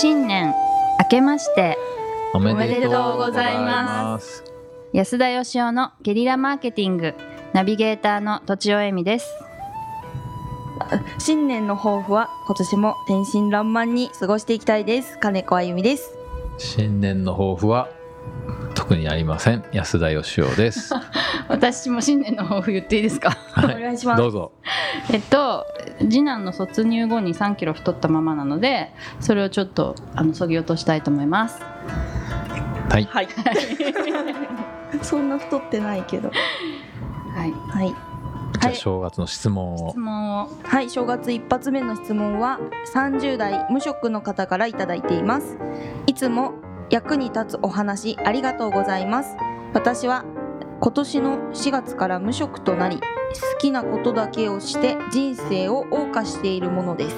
新年明けましておめでとうございます。安田義雄のゲリラマーケティングナビゲーターのとちおえみです。新年の抱負は今年も天真爛漫に過ごしていきたいです。金子あゆみです。新年の抱負は特にありません。安田義雄です私も新年の抱負言っていいですか？お願いします。どうぞ。えっと次男の卒入後に3キロ太ったままなのでそれをちょっとあのそぎ落としたいと思います。はい。はい。そんな太ってないけど。はい。はい。じゃあ正月の質問を。質問を。はい正月一発目の質問は30代無職の方からいただいています。いつも役に立つお話ありがとうございます。私は今年の4月から無職となり好きなことだけをして人生を謳歌しているものです。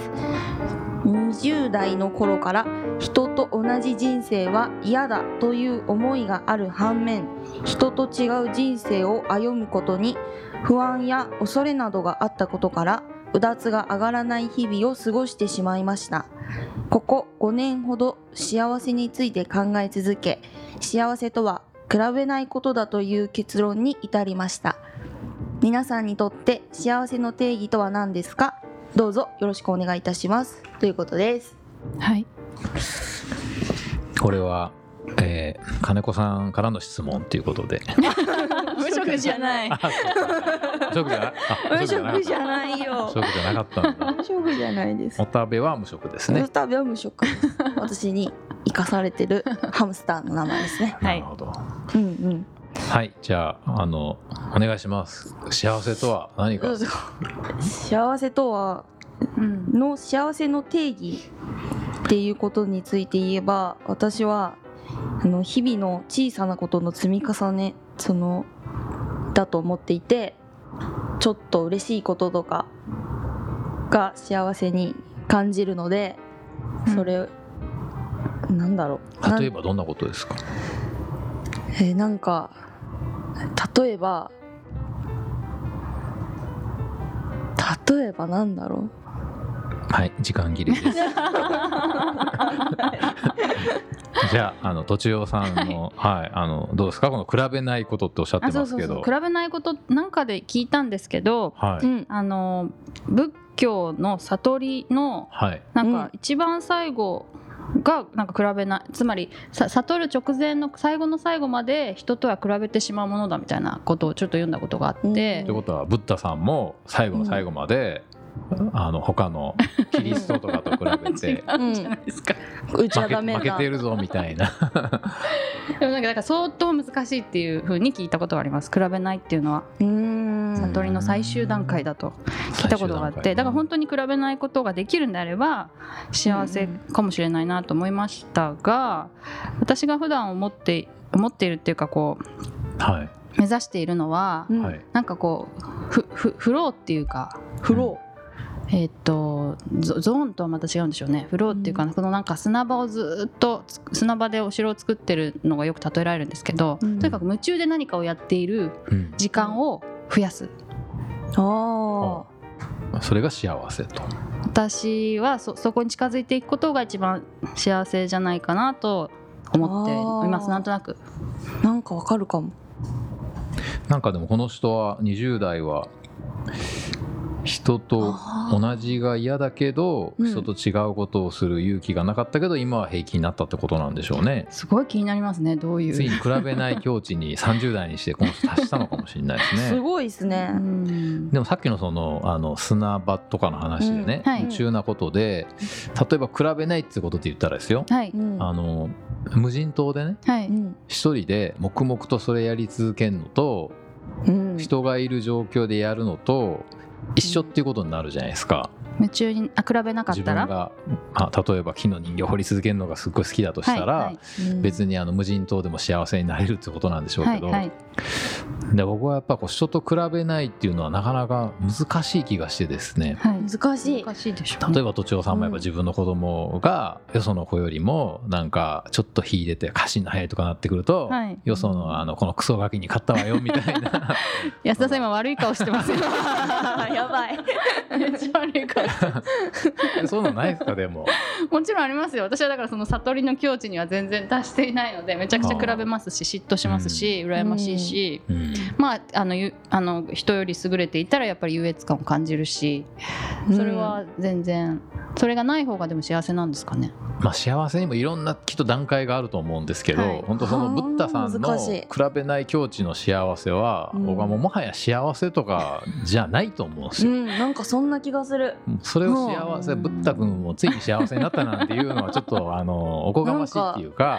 20代の頃から人と同じ人生は嫌だという思いがある反面人と違う人生を歩むことに不安や恐れなどがあったことからうだつが上がらない日々を過ごしてしまいました。ここ5年ほど幸せについて考え続け幸せとは比べないことだという結論に至りました。皆さんにとって幸せの定義とは何ですか？どうぞよろしくお願いいたします。ということです。はい。これは、えー金子さんからの質問ということで。無職じゃない。無職じゃない。あ無職じゃいないよ。無職じゃなかったんだ。無職じゃないです。おたべは無職ですね。スタビは無職。私に生かされてるハムスターの名前ですね。は ないるほど。うんうん。はいじゃああのお願いします。幸せとは何か？幸せとはうん。の幸せの定義っていうことについて言えば私はあの日々の小さなことの積み重ねそのだと思っていてちょっと嬉しいこととかが幸せに感じるのでそれ、なんだろう。例えばどんなことですか？えーなんか例えば例えばなんだろう。はい時間切れです じゃああのとちおさんのはい、あのどうですか？この比べないことっておっしゃってあそうそうますけどそう。比べないことなんかで聞いたんですけどはい、うんあの仏教の悟りのはい。なんうん。か一番最後がなんか比べないつまりさ悟る直前の最後の最後まで人とは比べてしまうものだみたいなことをちょっと読んだことがあって、うんということはブッダさんも最後の最後まで、あの他のキリストとかと比べ 違てうんじゃないですか、うちは負けダメだ。負けてるぞみたいな。でもなんかだから相当難しいっていう風に聞いたことがあります。比べないっていうのは。うーん。悟りの最終段階だと。聞いたことがあって。だから本当に比べないことができるんであれば幸せかもしれないなと思いましたが私が普段思って思っているっていうかこうはい、目指しているのはうんはい。なんかこうフフフローっていうか。フロえーっとゾゾーンとはまた違うんでしょうね。フローっていうか、うん。このなんか砂場をずっとつ砂場でお城を作ってるのがよく例えられるんですけど、うん。とにかく夢中で何かをやっているうん。時間を増やす。ー。あそれが幸せと。私はそそこに近づいていくことが一番幸せじゃないかなと思っています。なんとなく。ーなんかわかるかも。なんかでもこの人は20代は人と同じが嫌だけど、うん。人と違うことをする勇気がなかったけど今は平気になったってことなんでしょうね。すごい気になりますねどういう。ついに比べない境地に 30代にしてこの人達したのかもしれないですね。すごいですね。うん。でもさっきのそのあの砂場とかの話でね、うん。はい。夢中なことで例えば比べないってことで言ったらですよ、はい。うん。あの無人島でねはい、うん。一人で黙々とそれやり続けるのとうん。人がいる状況でやるのと一緒っていうことになるじゃないですか。夢中にあ比べなかったら？自分が、まあ、例えば木の人形を掘り続けるのがすっごい好きだとしたら、はいはい。別にあの無人島でも幸せになれるってことなんでしょうけど、はいはい。で僕はやっぱこう人と比べないっていうのはなかなか難しい気がしてですね。はい。難しい。難しいでしょう。ね例えば都庁さんもやっぱうん。自分の子供がよその子よりもなんかちょっと秀でて歌詞の速いとかなってくると、はい。よそのあのこのクソガキに勝ったわよみたいな。安田さん今悪い顔してますよ。やばい。めっちゃ悪い顔し そういうのないですかでも。もちろんありますよ。私はだからその悟りの境地には全然達していないのでめちゃくちゃ比べますし嫉妬しますし羨ましいし、うん。まああのゆあの人より優れていたらやっぱり優越感を感じるしそれは全然それがない方がでも幸せなんですかね。まあ、幸せにもいろんなきっと段階があると思うんですけど、はい。本当そのブッダさんはあの比べない境地の幸せは、うん。僕はもうもはや幸せとかじゃないと思うんですよ。うんなんかそんな気がする。それを幸せ、うん。ブッダ君もついに幸せになったなんていうのはちょっとあの おこがましいっていうか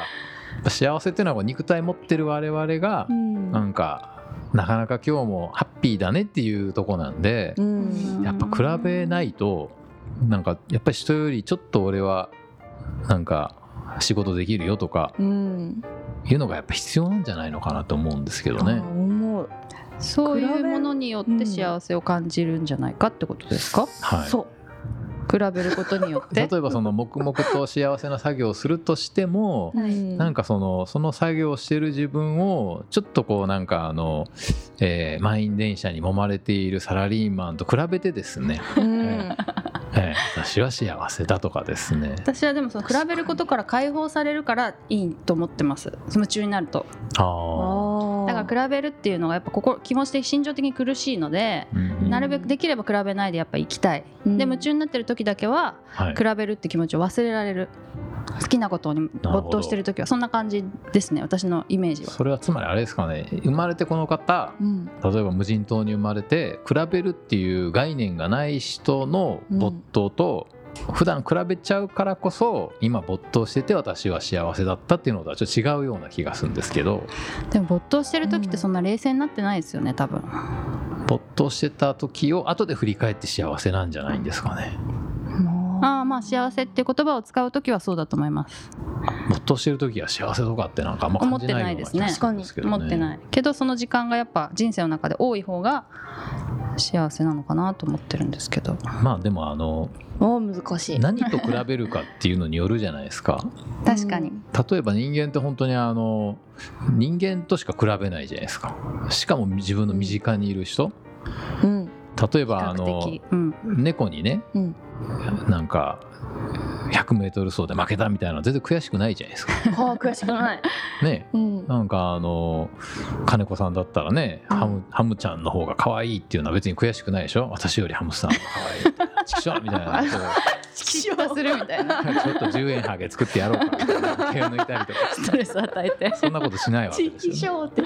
幸せっていうのは肉体持ってる我々がうん。なんかなかなか今日もハッピーだねっていうとこなんでうん。やっぱ比べないとなんかやっぱり人よりちょっと俺はなんか仕事できるよとかうん。いうのがやっぱ必要なんじゃないのかなと思うんですけどあね。そうい比べうものによって幸せを感じるんじゃないかってことですか、はい。そう。比べることによって？例えばその黙々と幸せな作業をするとしてもうん。なんかそのその作業をしてる自分をちょっとこうなんかあの、えー満員電車に揉まれているサラリーマンと比べてですね、うんえー私は幸せだとかですね。私はでもその比べることから解放されるからいいと思ってます。夢中になると。ああだから比べるっていうのがやっぱ心気持ち的心情的に苦しいのでなるべくできれば比べないでやっぱ生きたい、うん。で夢中になってる時だけははい。比べるって気持ちを忘れられる。好きなことに没頭してる時はそんな感じですね私のイメージは。それはつまりあれですかね。生まれてこの方うん。例えば無人島に生まれて比べるっていう概念がない人の没頭と、普段比べちゃうからこそ今没頭してて私は幸せだったっていうのとはちょっと違うような気がするんですけど。でも没頭してる時ってそんな冷静になってないですよね多分。没頭してた時を後で振り返って幸せなんじゃないんですかね。ああまあ幸せって言葉を使う時はそうだと思います。没頭してる時は幸せとかってなんかあんま感じないような気がするんですけどね。思ってない。けどその時間がやっぱ人生の中で多い方が幸せなのかなと思ってるんですけど。まあでもあのあ難しい。何と比べるかっていうのによるじゃないですか。確かに、例えば人間って本当にあの人間としか比べないじゃないですか。しかも自分の身近にいる人。うん。例えばあの的、うん、猫にねうん。なんか 100m 走で負けたみたいなの全然悔しくないじゃないですか。は あ悔しくない。ね。うん。なんかあの金子さんだったらね、うん。ハムハムちゃんの方が可愛いっていうのは別に悔しくないでしょ。私よりハムスターの方が可愛い。みたいなチキショーみたいなことを嫉妬するみたいな。ちょっと10円ハゲ作ってやろうかみたいな。手を抜いたりとか。ストレス与えて。そんなことしないわけですよ、ね。ョーって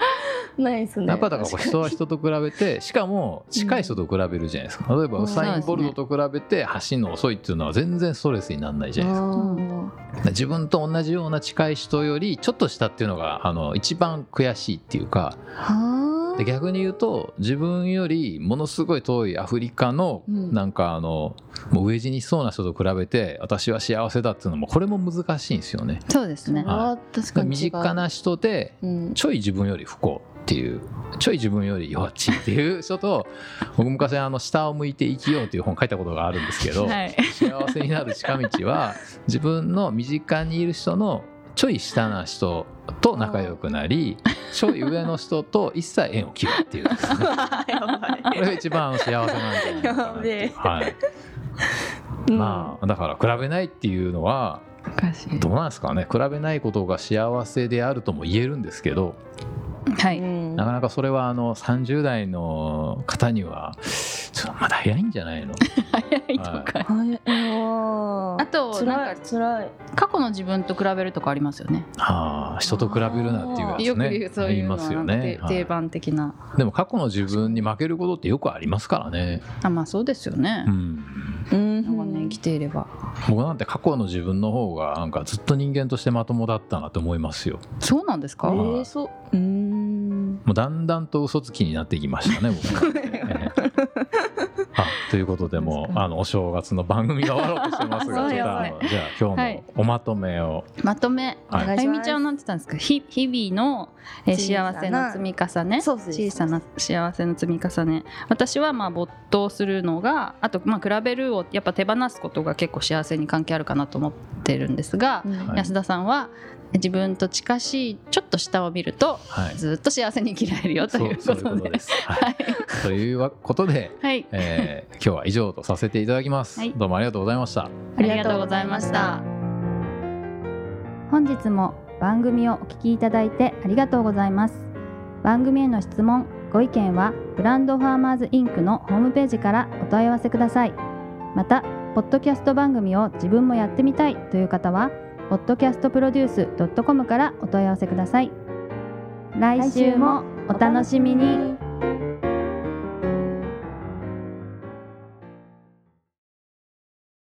ないですね。やっぱだから人は人と比べてしかも近い人と比べるじゃないですか。例えばうん。ウサイン・ボルトと比べて走るの遅いっていうのは全然ストレスにならないじゃないですか。あ自分と同じような近い人よりちょっと下っていうのがあの一番悔しいっていうか。はで逆に言うと自分よりものすごい遠いアフリカのうん。なんかあのもう飢え死にしそうな人と比べて私は幸せだっていうのもこれも難しいんですよね。そうですね。は確かに身近な人でうん。ちょい自分より不幸っていうちょい自分より弱っちいっていう人と 僕昔あの下を向いて生きようっていう本書いたことがあるんですけど、はい。幸せになる近道は自分の身近にいる人のちょい下な人と仲良くなり ちょい上の人と一切縁を切るっていう。ですこれが一番幸せなんじゃないかなっていう。はい、いまあだから比べないっていうのはどうなんですかね。比べないことが幸せであるとも言えるんですけど。はい、うんなかなかそれはあの30代の方にはちょっとまだ早いんじゃないの？早いとか、はい。ああと辛なんかい辛い。過去の自分と比べるとかありますよね。ああ人と比べるなっていうやつね。よく言うそういうのは言いますよね。はい。定定番的な、でも過去の自分に負けることってよくありますからね。あまあそうですよね。う、ん。うん長年生きていれば。僕なんて過去の自分の方がなんかずっと人間としてまともだったなと思いますよそうなんですか、えーそううーんもうだんだんと嘘つきになってきましたね僕なんてええ。あということでもあのお正月の番組が終わろうとしてますがちょっとやばいあのじゃあ今日はい。のおまとめを、まとめ。あゆみちゃんはなんて言ったんです。かひ日々の、え幸せの積み重ね。そうです。小さな幸せの積み重ね。私はまあ没頭するのがあとまあ比べるをやっぱ手放すことが結構幸せに関係あるかなと思ってるんですが、安田さんは自分と近しいちょっと下を見るとはい。ずっと幸せに生きられるよということです。はい、ということで、はい、えー今日は以上とさせていただきます、はい。どうもありがとうございました。ありがとうございました。本日も番組をお聞きいただいてありがとうございます。番組への質問ご意見はブランドファーマーズインクのホームページからお問い合わせください。またポッドキャスト番組を自分もやってみたいという方は podcastproduce.com からお問い合わせください。来週もお楽しみに。